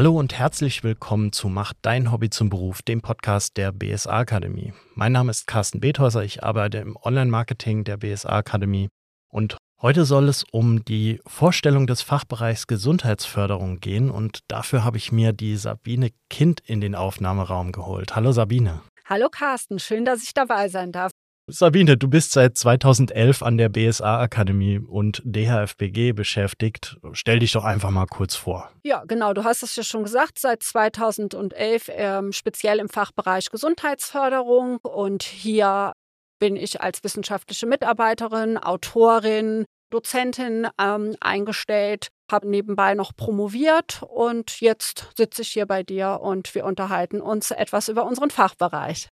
Hallo und herzlich willkommen zu Mach dein Hobby zum Beruf, dem Podcast der BSA Akademie. Mein Name ist Carsten Bethäuser, ich arbeite im Online-Marketing der BSA Akademie und heute soll es um die Vorstellung des Fachbereichs Gesundheitsförderung gehen und dafür habe ich mir die Sabine Kind in den Aufnahmeraum geholt. Hallo Sabine. Hallo Carsten, schön, dass ich dabei sein darf. Sabine, du bist seit 2011 an der BSA Akademie und DHFBG beschäftigt. Stell dich doch einfach mal kurz vor. Ja, genau, du hast es ja schon gesagt, seit 2011 ähm, speziell im Fachbereich Gesundheitsförderung und hier bin ich als wissenschaftliche Mitarbeiterin, Autorin, Dozentin ähm, eingestellt, habe nebenbei noch promoviert und jetzt sitze ich hier bei dir und wir unterhalten uns etwas über unseren Fachbereich.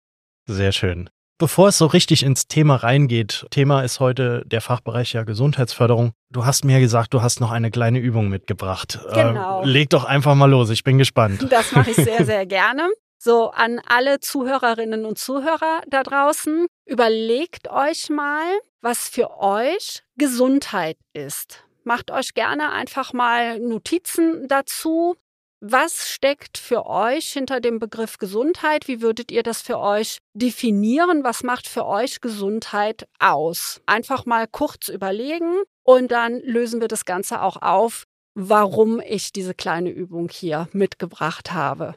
Sehr schön. Bevor es so richtig ins Thema reingeht, Thema ist heute der Fachbereich ja Gesundheitsförderung. Du hast mir gesagt, du hast noch eine kleine Übung mitgebracht. Äh, genau. Äh, leg doch einfach mal los, ich bin gespannt. Das mache ich sehr, sehr gerne. So, an alle Zuhörerinnen und Zuhörer da draußen, überlegt euch mal, was für euch Gesundheit ist. Macht euch gerne einfach mal Notizen dazu. Was steckt für euch hinter dem Begriff Gesundheit? Wie würdet ihr das für euch definieren? Was macht für euch Gesundheit aus? Einfach mal kurz überlegen und dann lösen wir das Ganze auch auf, warum ich diese kleine Übung hier mitgebracht habe.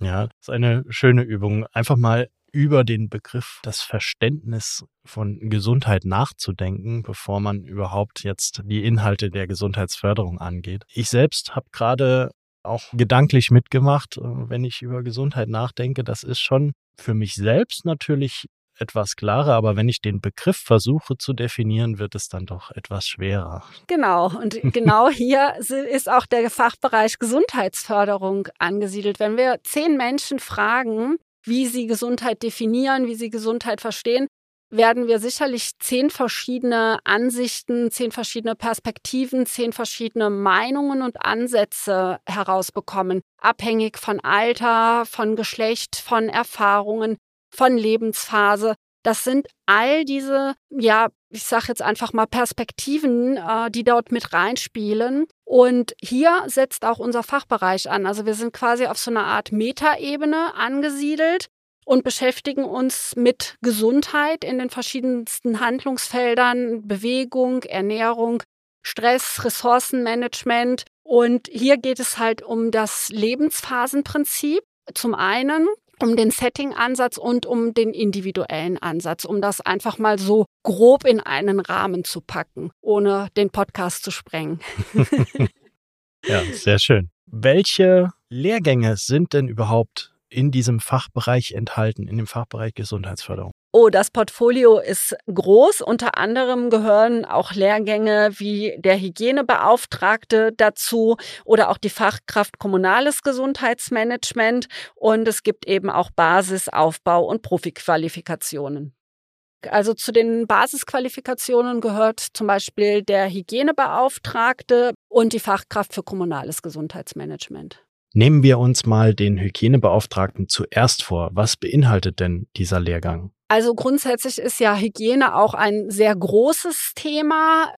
Ja, das ist eine schöne Übung. Einfach mal über den Begriff, das Verständnis von Gesundheit nachzudenken, bevor man überhaupt jetzt die Inhalte der Gesundheitsförderung angeht. Ich selbst habe gerade auch gedanklich mitgemacht, äh, wenn ich über Gesundheit nachdenke. Das ist schon für mich selbst natürlich etwas klarer, aber wenn ich den Begriff versuche zu definieren, wird es dann doch etwas schwerer. Genau, und genau hier ist auch der Fachbereich Gesundheitsförderung angesiedelt. Wenn wir zehn Menschen fragen, wie sie Gesundheit definieren, wie sie Gesundheit verstehen, werden wir sicherlich zehn verschiedene Ansichten, zehn verschiedene Perspektiven, zehn verschiedene Meinungen und Ansätze herausbekommen, abhängig von Alter, von Geschlecht, von Erfahrungen, von Lebensphase. Das sind all diese, ja, ich sage jetzt einfach mal Perspektiven, äh, die dort mit reinspielen. Und hier setzt auch unser Fachbereich an. Also wir sind quasi auf so einer Art Metaebene angesiedelt und beschäftigen uns mit Gesundheit in den verschiedensten Handlungsfeldern, Bewegung, Ernährung, Stress, Ressourcenmanagement. Und hier geht es halt um das Lebensphasenprinzip. Zum einen um den Setting-Ansatz und um den individuellen Ansatz, um das einfach mal so grob in einen Rahmen zu packen, ohne den Podcast zu sprengen. ja, sehr schön. Welche Lehrgänge sind denn überhaupt in diesem Fachbereich enthalten, in dem Fachbereich Gesundheitsförderung? Oh, das Portfolio ist groß. Unter anderem gehören auch Lehrgänge wie der Hygienebeauftragte dazu oder auch die Fachkraft Kommunales Gesundheitsmanagement. Und es gibt eben auch Basisaufbau und Profiqualifikationen. Also zu den Basisqualifikationen gehört zum Beispiel der Hygienebeauftragte und die Fachkraft für kommunales Gesundheitsmanagement. Nehmen wir uns mal den Hygienebeauftragten zuerst vor. Was beinhaltet denn dieser Lehrgang? Also grundsätzlich ist ja Hygiene auch ein sehr großes Thema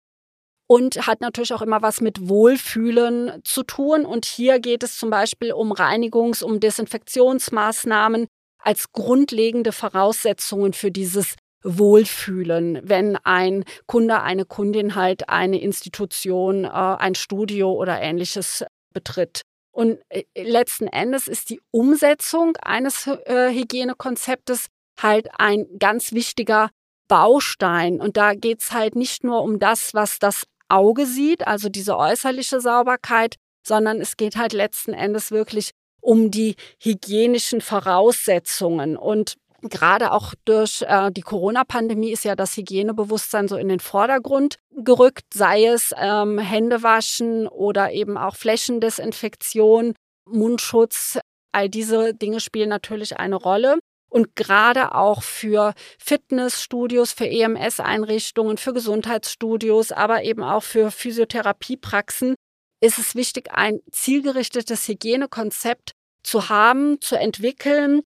und hat natürlich auch immer was mit Wohlfühlen zu tun. Und hier geht es zum Beispiel um Reinigungs-, um Desinfektionsmaßnahmen als grundlegende Voraussetzungen für dieses Wohlfühlen, wenn ein Kunde, eine Kundin halt eine Institution, äh, ein Studio oder ähnliches betritt. Und äh, letzten Endes ist die Umsetzung eines äh, Hygienekonzeptes halt ein ganz wichtiger Baustein. Und da geht's halt nicht nur um das, was das Auge sieht, also diese äußerliche Sauberkeit, sondern es geht halt letzten Endes wirklich um die hygienischen Voraussetzungen. Und Gerade auch durch äh, die Corona-Pandemie ist ja das Hygienebewusstsein so in den Vordergrund gerückt, sei es ähm, Händewaschen oder eben auch Flächendesinfektion, Mundschutz. All diese Dinge spielen natürlich eine Rolle. Und gerade auch für Fitnessstudios, für EMS-Einrichtungen, für Gesundheitsstudios, aber eben auch für Physiotherapiepraxen ist es wichtig, ein zielgerichtetes Hygienekonzept zu haben, zu entwickeln,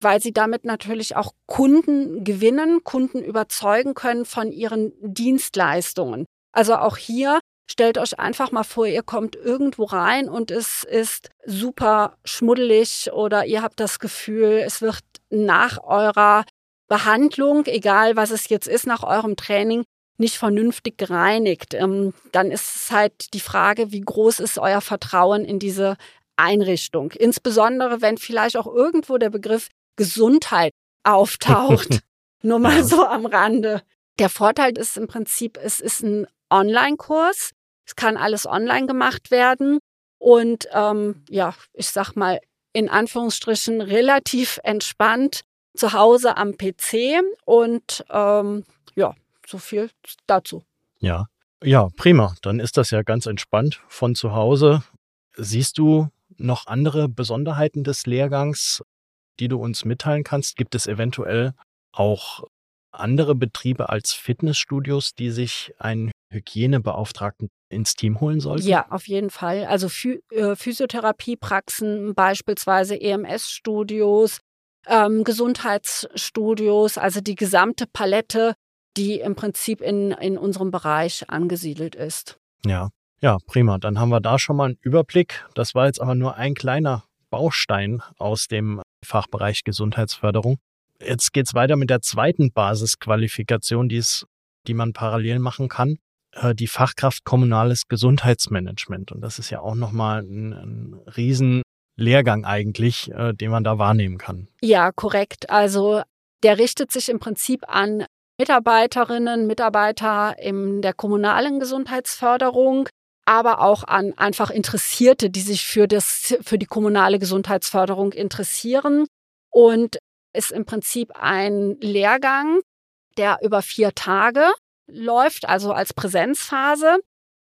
weil sie damit natürlich auch Kunden gewinnen, Kunden überzeugen können von ihren Dienstleistungen. Also auch hier Stellt euch einfach mal vor, ihr kommt irgendwo rein und es ist super schmuddelig oder ihr habt das Gefühl, es wird nach eurer Behandlung, egal was es jetzt ist, nach eurem Training, nicht vernünftig gereinigt. Ähm, dann ist es halt die Frage, wie groß ist euer Vertrauen in diese Einrichtung. Insbesondere, wenn vielleicht auch irgendwo der Begriff Gesundheit auftaucht. Nur mal so am Rande. Der Vorteil ist im Prinzip, es ist ein Online-Kurs. Es kann alles online gemacht werden. Und ähm, ja, ich sag mal, in Anführungsstrichen relativ entspannt zu Hause am PC. Und ähm, ja, so viel dazu. Ja. Ja, prima. Dann ist das ja ganz entspannt von zu Hause. Siehst du noch andere Besonderheiten des Lehrgangs, die du uns mitteilen kannst? Gibt es eventuell auch andere Betriebe als Fitnessstudios, die sich einen Hygienebeauftragten ins Team holen sollten? Ja, auf jeden Fall. Also äh, Physiotherapiepraxen, beispielsweise EMS-Studios, ähm, Gesundheitsstudios, also die gesamte Palette, die im Prinzip in, in unserem Bereich angesiedelt ist. Ja, ja, prima. Dann haben wir da schon mal einen Überblick. Das war jetzt aber nur ein kleiner Baustein aus dem Fachbereich Gesundheitsförderung. Jetzt geht's weiter mit der zweiten Basisqualifikation, die, es, die man parallel machen kann. Äh, die Fachkraft Kommunales Gesundheitsmanagement. Und das ist ja auch nochmal ein, ein Riesenlehrgang eigentlich, äh, den man da wahrnehmen kann. Ja, korrekt. Also der richtet sich im Prinzip an Mitarbeiterinnen, Mitarbeiter in der kommunalen Gesundheitsförderung, aber auch an einfach Interessierte, die sich für, das, für die kommunale Gesundheitsförderung interessieren. Und ist im Prinzip ein Lehrgang, der über vier Tage läuft, also als Präsenzphase.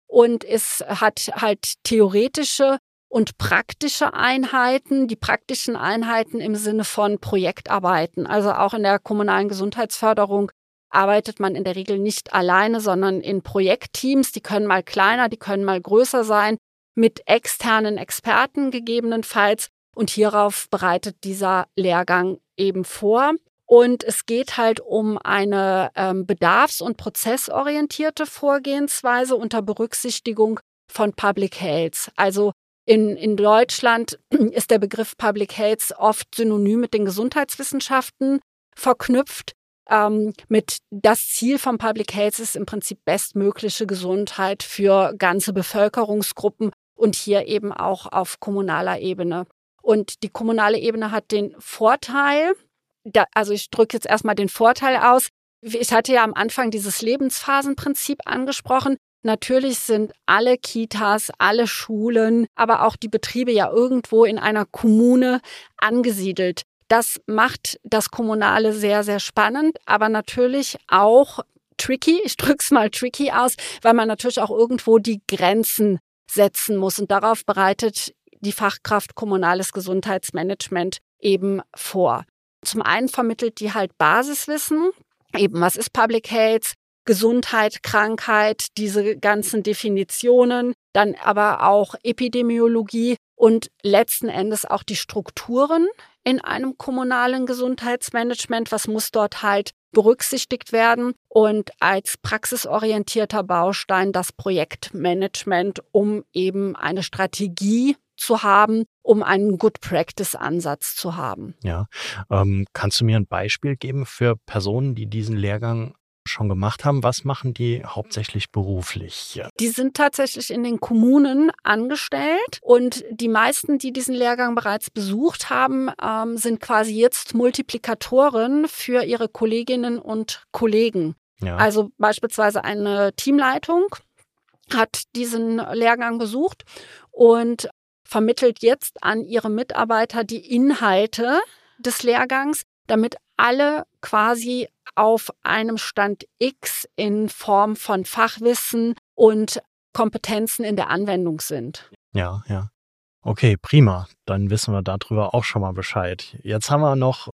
Und es hat halt theoretische und praktische Einheiten, die praktischen Einheiten im Sinne von Projektarbeiten. Also auch in der kommunalen Gesundheitsförderung arbeitet man in der Regel nicht alleine, sondern in Projektteams. Die können mal kleiner, die können mal größer sein, mit externen Experten gegebenenfalls. Und hierauf bereitet dieser Lehrgang eben vor. Und es geht halt um eine ähm, bedarfs- und prozessorientierte Vorgehensweise unter Berücksichtigung von Public Health. Also in, in Deutschland ist der Begriff Public Health oft synonym mit den Gesundheitswissenschaften verknüpft. Ähm, mit das Ziel von Public Health ist im Prinzip bestmögliche Gesundheit für ganze Bevölkerungsgruppen und hier eben auch auf kommunaler Ebene. Und die kommunale Ebene hat den Vorteil, da, also ich drücke jetzt erstmal den Vorteil aus. Ich hatte ja am Anfang dieses Lebensphasenprinzip angesprochen. Natürlich sind alle Kitas, alle Schulen, aber auch die Betriebe ja irgendwo in einer Kommune angesiedelt. Das macht das Kommunale sehr, sehr spannend, aber natürlich auch tricky. Ich drücke es mal tricky aus, weil man natürlich auch irgendwo die Grenzen setzen muss. Und darauf bereitet die Fachkraft Kommunales Gesundheitsmanagement eben vor. Zum einen vermittelt die halt Basiswissen, eben was ist Public Health, Gesundheit, Krankheit, diese ganzen Definitionen, dann aber auch Epidemiologie und letzten Endes auch die Strukturen in einem kommunalen Gesundheitsmanagement. Was muss dort halt berücksichtigt werden? Und als praxisorientierter Baustein das Projektmanagement, um eben eine Strategie zu haben, um einen Good Practice Ansatz zu haben. Ja, ähm, kannst du mir ein Beispiel geben für Personen, die diesen Lehrgang schon gemacht haben. Was machen die hauptsächlich beruflich? Die sind tatsächlich in den Kommunen angestellt und die meisten, die diesen Lehrgang bereits besucht haben, ähm, sind quasi jetzt Multiplikatoren für ihre Kolleginnen und Kollegen. Ja. Also beispielsweise eine Teamleitung hat diesen Lehrgang besucht und vermittelt jetzt an ihre Mitarbeiter die Inhalte des Lehrgangs, damit alle quasi auf einem Stand X in Form von Fachwissen und Kompetenzen in der Anwendung sind. Ja, ja. Okay, prima. Dann wissen wir darüber auch schon mal Bescheid. Jetzt haben wir noch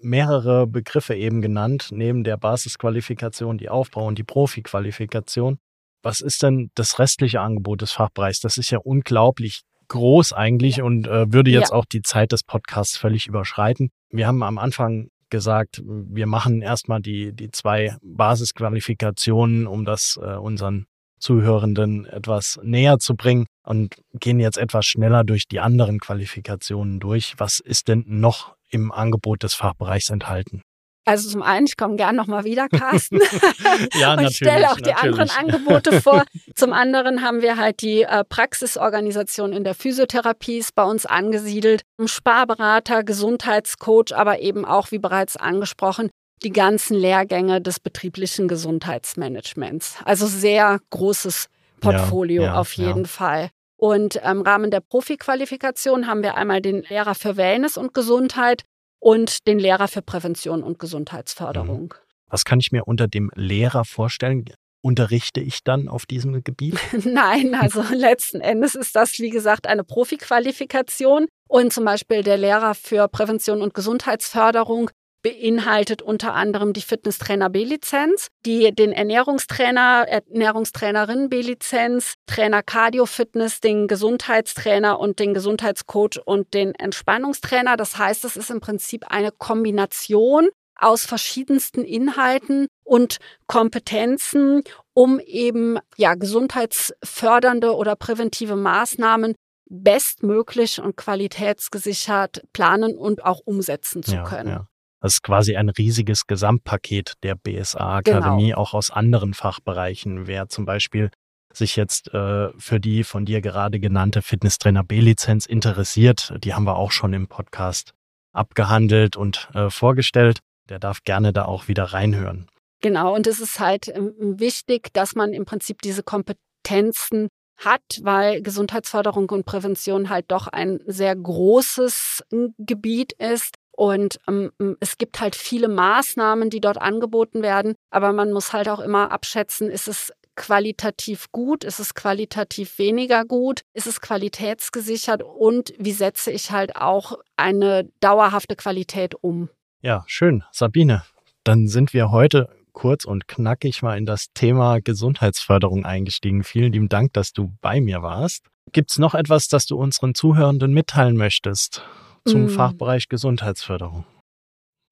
mehrere Begriffe eben genannt, neben der Basisqualifikation, die Aufbau- und die Profiqualifikation. Was ist denn das restliche Angebot des Fachbereichs? Das ist ja unglaublich groß eigentlich und äh, würde jetzt ja. auch die Zeit des Podcasts völlig überschreiten. Wir haben am Anfang gesagt, wir machen erstmal die, die zwei Basisqualifikationen, um das äh, unseren Zuhörenden etwas näher zu bringen und gehen jetzt etwas schneller durch die anderen Qualifikationen durch. Was ist denn noch im Angebot des Fachbereichs enthalten? Also zum einen, ich komme gern nochmal wieder, Carsten. ja, und stelle auch die anderen Angebote vor. Zum anderen haben wir halt die äh, Praxisorganisation in der Physiotherapie ist bei uns angesiedelt. Sparberater, Gesundheitscoach, aber eben auch, wie bereits angesprochen, die ganzen Lehrgänge des betrieblichen Gesundheitsmanagements. Also sehr großes Portfolio ja, ja, auf jeden ja. Fall. Und im Rahmen der Profiqualifikation haben wir einmal den Lehrer für Wellness und Gesundheit, und den Lehrer für Prävention und Gesundheitsförderung. Mhm. Was kann ich mir unter dem Lehrer vorstellen? Unterrichte ich dann auf diesem Gebiet? Nein, also letzten Endes ist das, wie gesagt, eine Profiqualifikation. Und zum Beispiel der Lehrer für Prävention und Gesundheitsförderung beinhaltet unter anderem die Fitnesstrainer B-Lizenz, die den Ernährungstrainer, Ernährungstrainerin B-Lizenz, Trainer Cardio Fitness, den Gesundheitstrainer und den Gesundheitscoach und den Entspannungstrainer. Das heißt, es ist im Prinzip eine Kombination aus verschiedensten Inhalten und Kompetenzen, um eben ja gesundheitsfördernde oder präventive Maßnahmen bestmöglich und qualitätsgesichert planen und auch umsetzen zu können. Ja. Das ist quasi ein riesiges Gesamtpaket der BSA-Akademie, genau. auch aus anderen Fachbereichen. Wer zum Beispiel sich jetzt äh, für die von dir gerade genannte Fitnesstrainer B-Lizenz interessiert, die haben wir auch schon im Podcast abgehandelt und äh, vorgestellt. Der darf gerne da auch wieder reinhören. Genau, und es ist halt ähm, wichtig, dass man im Prinzip diese Kompetenzen hat, weil Gesundheitsförderung und Prävention halt doch ein sehr großes Gebiet ist und ähm, es gibt halt viele Maßnahmen, die dort angeboten werden, aber man muss halt auch immer abschätzen, ist es qualitativ gut, ist es qualitativ weniger gut, ist es qualitätsgesichert und wie setze ich halt auch eine dauerhafte Qualität um. Ja, schön. Sabine, dann sind wir heute kurz und knackig mal in das Thema Gesundheitsförderung eingestiegen. Vielen lieben Dank, dass du bei mir warst. Gibt es noch etwas, das du unseren Zuhörenden mitteilen möchtest? Zum mm. Fachbereich Gesundheitsförderung?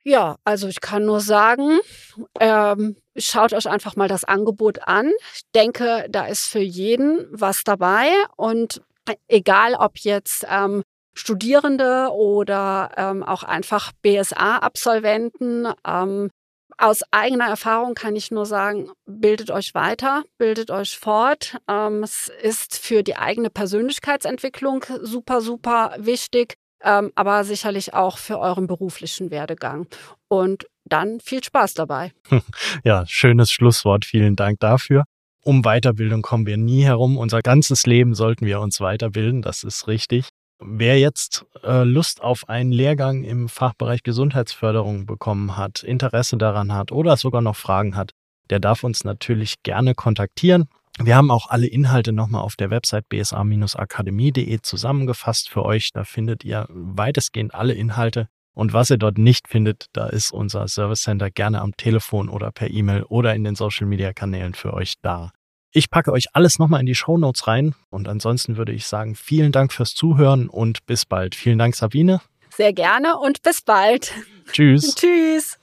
Ja, also ich kann nur sagen, ähm, schaut euch einfach mal das Angebot an. Ich denke, da ist für jeden was dabei und egal ob jetzt ähm, Studierende oder ähm, auch einfach BSA-Absolventen, ähm, aus eigener Erfahrung kann ich nur sagen, bildet euch weiter, bildet euch fort. Ähm, es ist für die eigene Persönlichkeitsentwicklung super, super wichtig ähm, aber sicherlich auch für euren beruflichen Werdegang. Und dann viel Spaß dabei. Ja, schönes Schlusswort. Vielen Dank dafür. Um Weiterbildung kommen wir nie herum. Unser ganzes Leben sollten wir uns weiterbilden. Das ist richtig. Wer jetzt äh, Lust auf einen Lehrgang im Fachbereich Gesundheitsförderung bekommen hat, Interesse daran hat oder sogar noch Fragen hat, der darf uns natürlich gerne kontaktieren. Wir haben auch alle Inhalte nochmal auf der Website bsa-akademie.de zusammengefasst für euch. Da findet ihr weitestgehend alle Inhalte. Und was ihr dort nicht findet, da ist unser Service Center gerne am Telefon oder per E-Mail oder in den Social Media Kanälen für euch da. Ich packe euch alles nochmal in die Show Notes rein. Und ansonsten würde ich sagen, vielen Dank fürs Zuhören und bis bald. Vielen Dank, Sabine. Sehr gerne und bis bald. Tschüss. Tschüss.